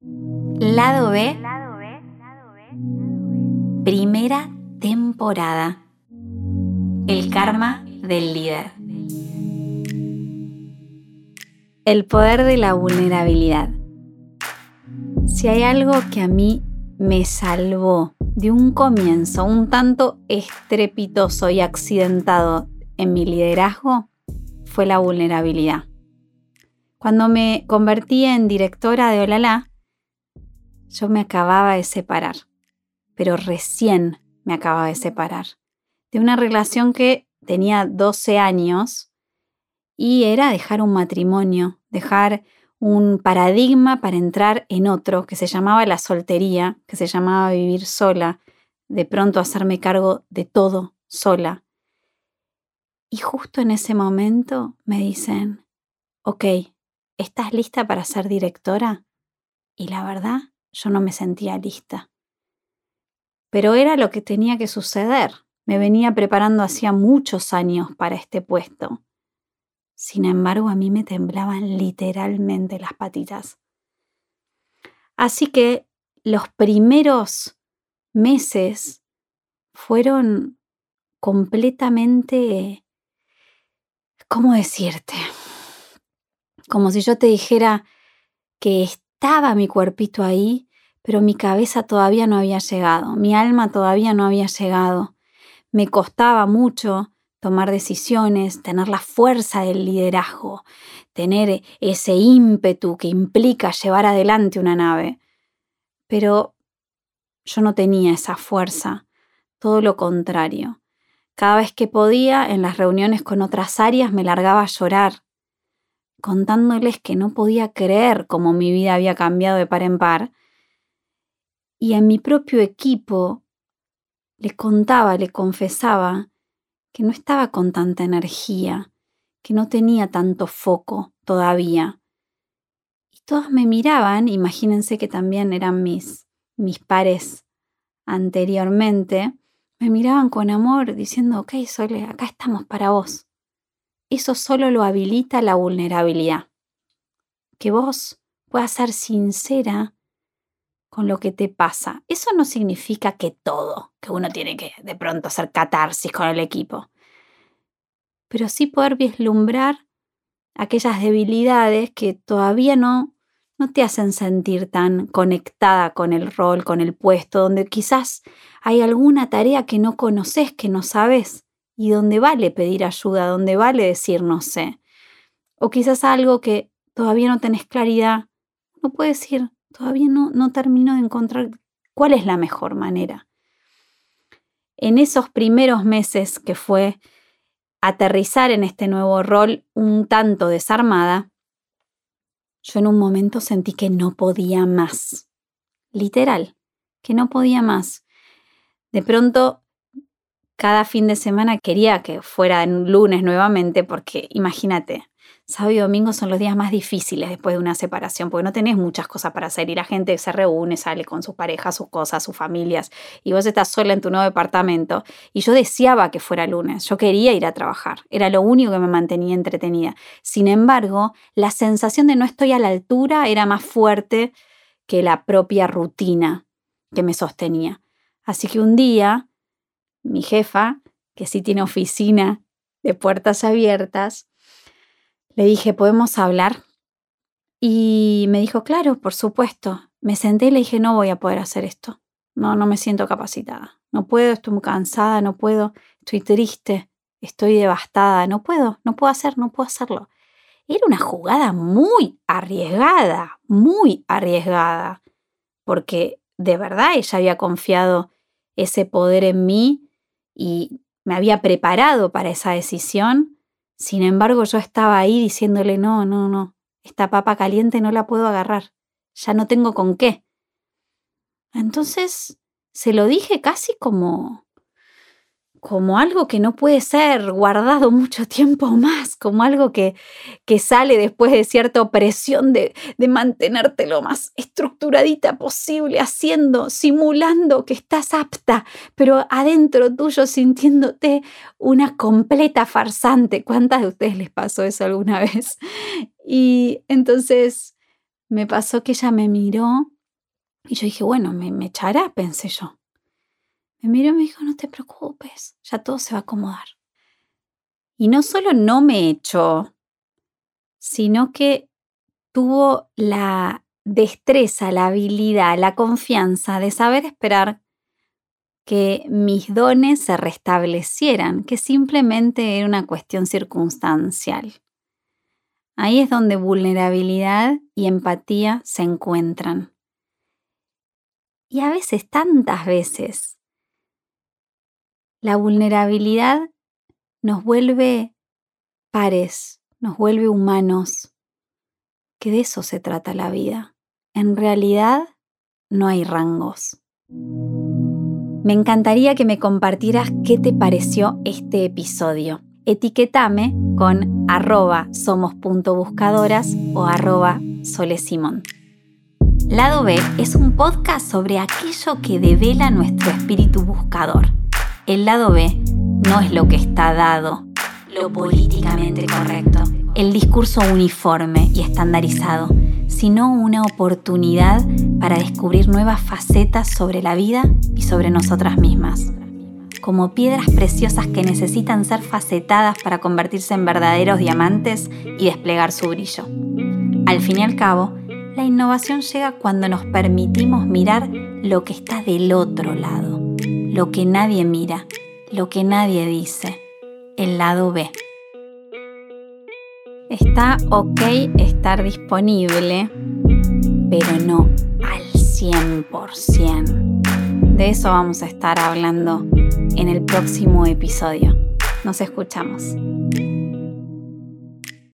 Lado B. Primera temporada. El karma del líder. El poder de la vulnerabilidad. Si hay algo que a mí me salvó de un comienzo un tanto estrepitoso y accidentado en mi liderazgo, fue la vulnerabilidad. Cuando me convertí en directora de Olala, yo me acababa de separar, pero recién me acababa de separar, de una relación que tenía 12 años y era dejar un matrimonio, dejar un paradigma para entrar en otro que se llamaba la soltería, que se llamaba vivir sola, de pronto hacerme cargo de todo sola. Y justo en ese momento me dicen, ok, ¿estás lista para ser directora? Y la verdad, yo no me sentía lista. Pero era lo que tenía que suceder. Me venía preparando hacía muchos años para este puesto. Sin embargo, a mí me temblaban literalmente las patitas. Así que los primeros meses fueron completamente, ¿cómo decirte? como si yo te dijera que estaba mi cuerpito ahí, pero mi cabeza todavía no había llegado, mi alma todavía no había llegado. Me costaba mucho tomar decisiones, tener la fuerza del liderazgo, tener ese ímpetu que implica llevar adelante una nave. Pero yo no tenía esa fuerza, todo lo contrario. Cada vez que podía, en las reuniones con otras áreas, me largaba a llorar, contándoles que no podía creer cómo mi vida había cambiado de par en par. Y a mi propio equipo le contaba, le confesaba que no estaba con tanta energía, que no tenía tanto foco todavía. Y todos me miraban, imagínense que también eran mis, mis pares anteriormente, me miraban con amor diciendo, ok, Sole, acá estamos para vos eso solo lo habilita la vulnerabilidad. Que vos puedas ser sincera con lo que te pasa. Eso no significa que todo, que uno tiene que de pronto hacer catarsis con el equipo, pero sí poder vislumbrar aquellas debilidades que todavía no, no te hacen sentir tan conectada con el rol, con el puesto, donde quizás hay alguna tarea que no conoces, que no sabes y donde vale pedir ayuda, donde vale decir no sé. O quizás algo que todavía no tenés claridad, no puedes decir, todavía no, no termino de encontrar cuál es la mejor manera. En esos primeros meses que fue aterrizar en este nuevo rol un tanto desarmada, yo en un momento sentí que no podía más. Literal, que no podía más. De pronto cada fin de semana quería que fuera lunes nuevamente, porque imagínate, sábado y domingo son los días más difíciles después de una separación, porque no tenés muchas cosas para hacer y la gente se reúne, sale con sus parejas, sus cosas, sus familias, y vos estás sola en tu nuevo departamento. Y yo deseaba que fuera lunes, yo quería ir a trabajar, era lo único que me mantenía entretenida. Sin embargo, la sensación de no estoy a la altura era más fuerte que la propia rutina que me sostenía. Así que un día mi jefa, que sí tiene oficina de puertas abiertas, le dije, ¿podemos hablar? Y me dijo, claro, por supuesto. Me senté y le dije, no voy a poder hacer esto. No, no me siento capacitada. No puedo, estoy muy cansada, no puedo, estoy triste, estoy devastada, no puedo, no puedo hacer, no puedo hacerlo. Era una jugada muy arriesgada, muy arriesgada, porque de verdad ella había confiado ese poder en mí y me había preparado para esa decisión. Sin embargo, yo estaba ahí diciéndole, no, no, no, esta papa caliente no la puedo agarrar, ya no tengo con qué. Entonces, se lo dije casi como, como algo que no puede ser guardado mucho tiempo más, como algo que, que sale después de cierta presión de, de mantenerte lo más estructuradita posible, haciendo, simulando que estás apta, pero adentro tuyo sintiéndote una completa farsante. ¿Cuántas de ustedes les pasó eso alguna vez? Y entonces me pasó que ella me miró y yo dije, bueno, me, me echará, pensé yo. Me miró y me dijo, no te preocupes, ya todo se va a acomodar. Y no solo no me echó, sino que tuvo la destreza, la habilidad, la confianza de saber esperar que mis dones se restablecieran, que simplemente era una cuestión circunstancial. Ahí es donde vulnerabilidad y empatía se encuentran. Y a veces, tantas veces, la vulnerabilidad nos vuelve pares, nos vuelve humanos, que de eso se trata la vida. En realidad, no hay rangos. Me encantaría que me compartieras qué te pareció este episodio. Etiquetame con arroba somos.buscadoras o arroba solesimón. Lado B es un podcast sobre aquello que devela nuestro espíritu buscador. El lado B no es lo que está dado, lo políticamente correcto, el discurso uniforme y estandarizado, sino una oportunidad para descubrir nuevas facetas sobre la vida y sobre nosotras mismas. Como piedras preciosas que necesitan ser facetadas para convertirse en verdaderos diamantes y desplegar su brillo. Al fin y al cabo, la innovación llega cuando nos permitimos mirar lo que está del otro lado, lo que nadie mira, lo que nadie dice, el lado B. Está ok estar disponible, pero no al 100%. De eso vamos a estar hablando en el próximo episodio. Nos escuchamos.